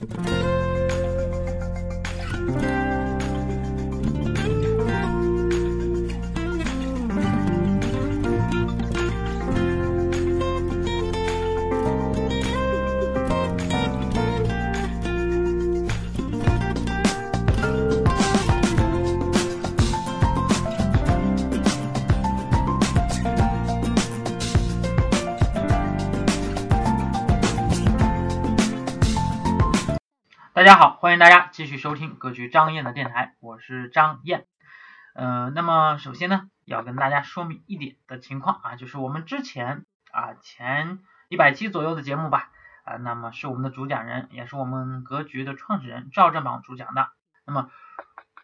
Mm-hmm. 欢迎大家继续收听格局张燕的电台，我是张燕。呃，那么首先呢，要跟大家说明一点的情况啊，就是我们之前啊前一百期左右的节目吧，啊，那么是我们的主讲人，也是我们格局的创始人赵正宝主讲的。那么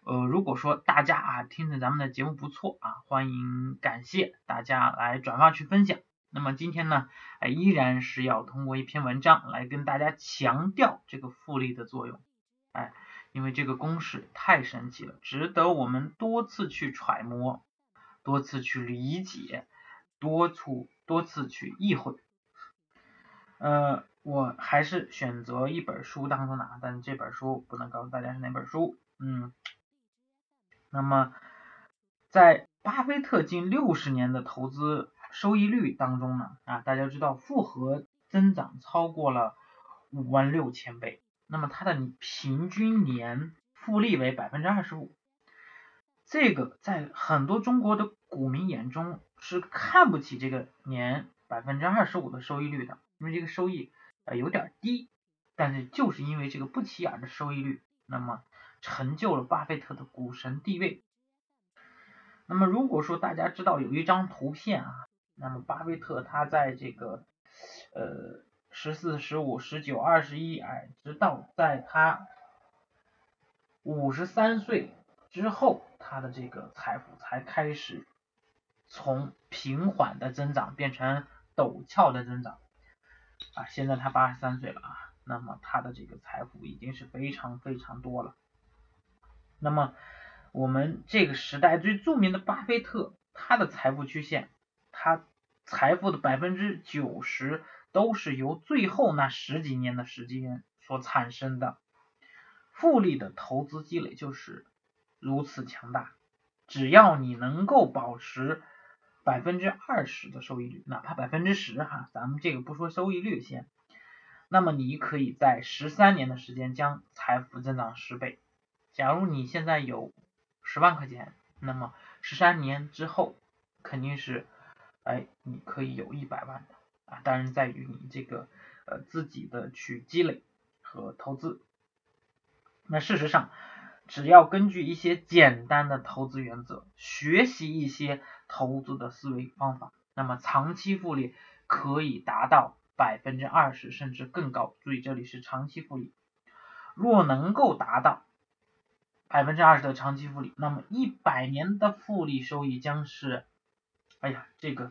呃，如果说大家啊听着咱们的节目不错啊，欢迎感谢大家来转发去分享。那么今天呢，哎，依然是要通过一篇文章来跟大家强调这个复利的作用，哎，因为这个公式太神奇了，值得我们多次去揣摩，多次去理解，多处多次去意会。呃，我还是选择一本书当中的，但这本书不能告诉大家是哪本书。嗯，那么在巴菲特近六十年的投资。收益率当中呢，啊，大家知道复合增长超过了五万六千倍，那么它的平均年复利为百分之二十五，这个在很多中国的股民眼中是看不起这个年百分之二十五的收益率的，因为这个收益呃有点低，但是就是因为这个不起眼的收益率，那么成就了巴菲特的股神地位。那么如果说大家知道有一张图片啊。那么巴菲特他在这个呃十四、十五、十九、二十一，哎，直到在他五十三岁之后，他的这个财富才开始从平缓的增长变成陡峭的增长啊！现在他八十三岁了啊，那么他的这个财富已经是非常非常多了。那么我们这个时代最著名的巴菲特，他的财富曲线。他财富的百分之九十都是由最后那十几年的时间所产生的，复利的投资积累就是如此强大。只要你能够保持百分之二十的收益率，哪怕百分之十哈，咱们这个不说收益率先，那么你可以在十三年的时间将财富增长十倍。假如你现在有十万块钱，那么十三年之后肯定是。哎，你可以有一百万的当然在于你这个呃自己的去积累和投资。那事实上，只要根据一些简单的投资原则，学习一些投资的思维方法，那么长期复利可以达到百分之二十甚至更高。注意这里是长期复利，若能够达到百分之二十的长期复利，那么一百年的复利收益将是。哎呀，这个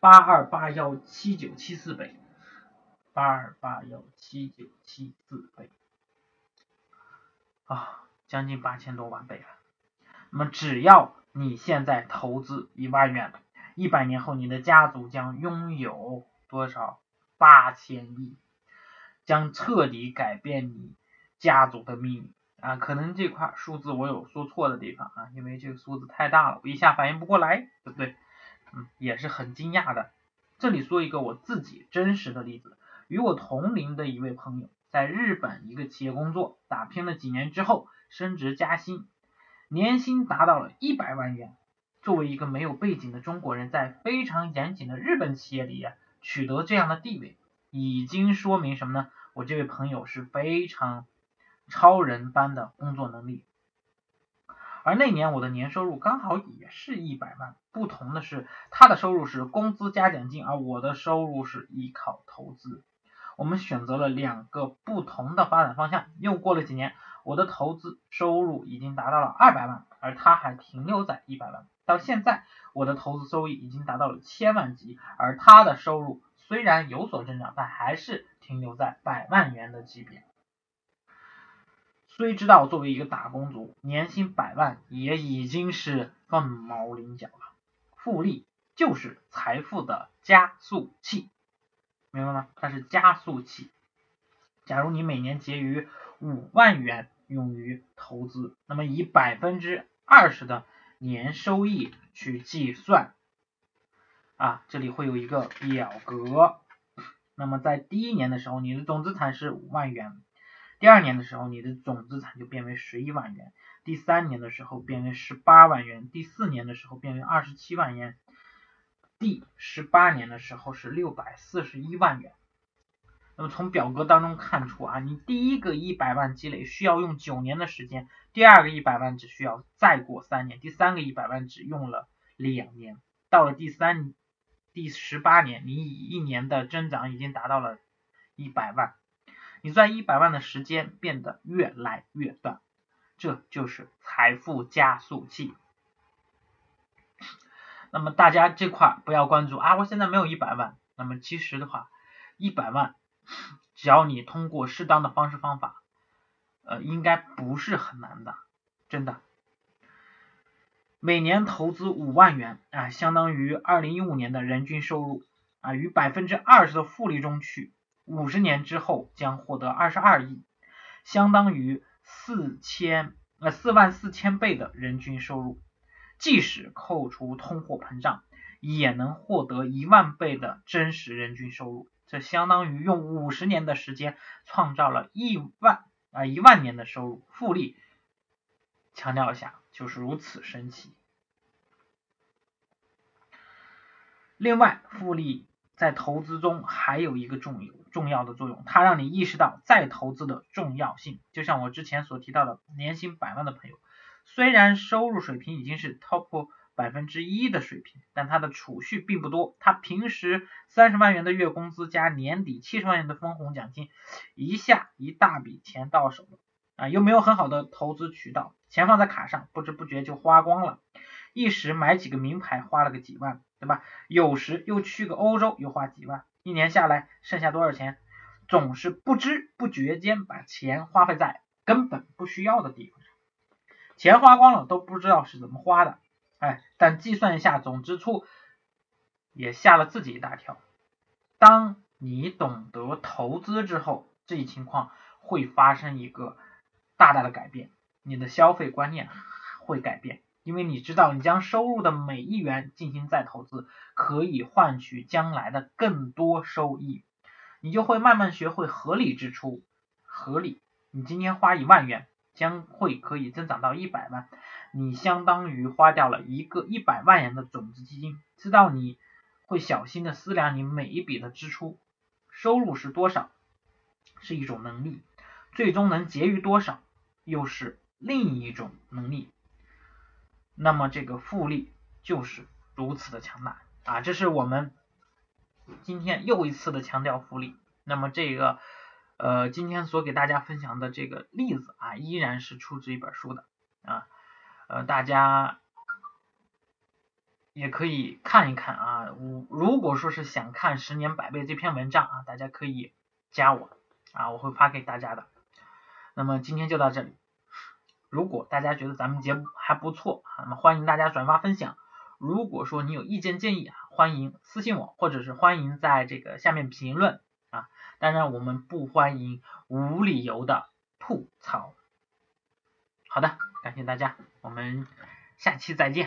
八二八幺七九七四倍，八二八幺七九七四倍啊，将近八千多万倍了。那么只要你现在投资一万元，一百年后你的家族将拥有多少？八千亿，将彻底改变你家族的命运啊！可能这块数字我有说错的地方啊，因为这个数字太大了，我一下反应不过来，对不对？嗯，也是很惊讶的。这里说一个我自己真实的例子，与我同龄的一位朋友，在日本一个企业工作，打拼了几年之后，升职加薪，年薪达到了一百万元。作为一个没有背景的中国人，在非常严谨的日本企业里呀取得这样的地位，已经说明什么呢？我这位朋友是非常超人般的工作能力。而那年我的年收入刚好也是一百万，不同的是他的收入是工资加奖金，而我的收入是依靠投资。我们选择了两个不同的发展方向。又过了几年，我的投资收入已经达到了二百万，而他还停留在一百万。到现在，我的投资收益已经达到了千万级，而他的收入虽然有所增长，但还是停留在百万元的级别。虽知道作为一个打工族，年薪百万也已经是凤毛麟角了。复利就是财富的加速器，明白吗？它是加速器。假如你每年结余五万元用于投资，那么以百分之二十的年收益去计算，啊，这里会有一个表格。那么在第一年的时候，你的总资产是五万元；第二年的时候，你的总资产就变为十一万元；第三年的时候变为十八万元；第四年的时候变为二十七万元；第十八年的时候是六百四十一万元。那么从表格当中看出啊，你第一个一百万积累需要用九年的时间，第二个一百万只需要再过三年，第三个一百万只用了两年，到了第三。第十八年，你以一年的增长已经达到了一百万，你赚一百万的时间变得越来越短，这就是财富加速器。那么大家这块不要关注啊，我现在没有一百万。那么其实的话，一百万，只要你通过适当的方式方法，呃，应该不是很难的，真的。每年投资五万元啊，相当于二零一五年的人均收入啊，与百分之二十的复利中去，五十年之后将获得二十二亿，相当于四千呃四万四千倍的人均收入，即使扣除通货膨胀，也能获得一万倍的真实人均收入，这相当于用五十年的时间创造了亿万啊一万年的收入，复利，强调一下。就是如此神奇。另外，复利在投资中还有一个重要重要的作用，它让你意识到再投资的重要性。就像我之前所提到的，年薪百万的朋友，虽然收入水平已经是 top 百分之一的水平，但他的储蓄并不多。他平时三十万元的月工资加年底七十万元的分红奖金，一下一大笔钱到手了。啊，又没有很好的投资渠道，钱放在卡上，不知不觉就花光了。一时买几个名牌花了个几万，对吧？有时又去个欧洲又花几万，一年下来剩下多少钱？总是不知不觉间把钱花费在根本不需要的地方上，钱花光了都不知道是怎么花的。哎，但计算一下总支出，也吓了自己一大跳。当你懂得投资之后，这一情况会发生一个。大大的改变，你的消费观念会改变，因为你知道你将收入的每一元进行再投资，可以换取将来的更多收益，你就会慢慢学会合理支出，合理。你今天花一万元，将会可以增长到一百万，你相当于花掉了一个一百万元的种子基金。知道你会小心的思量你每一笔的支出，收入是多少，是一种能力，最终能结余多少。又是另一种能力，那么这个复利就是如此的强大啊！这是我们今天又一次的强调复利。那么这个呃，今天所给大家分享的这个例子啊，依然是出自一本书的啊，呃，大家也可以看一看啊。我如果说是想看十年百倍这篇文章啊，大家可以加我啊，我会发给大家的。那么今天就到这里。如果大家觉得咱们节目还不错，那么欢迎大家转发分享。如果说你有意见建议啊，欢迎私信我，或者是欢迎在这个下面评论啊。当然，我们不欢迎无理由的吐槽。好的，感谢大家，我们下期再见。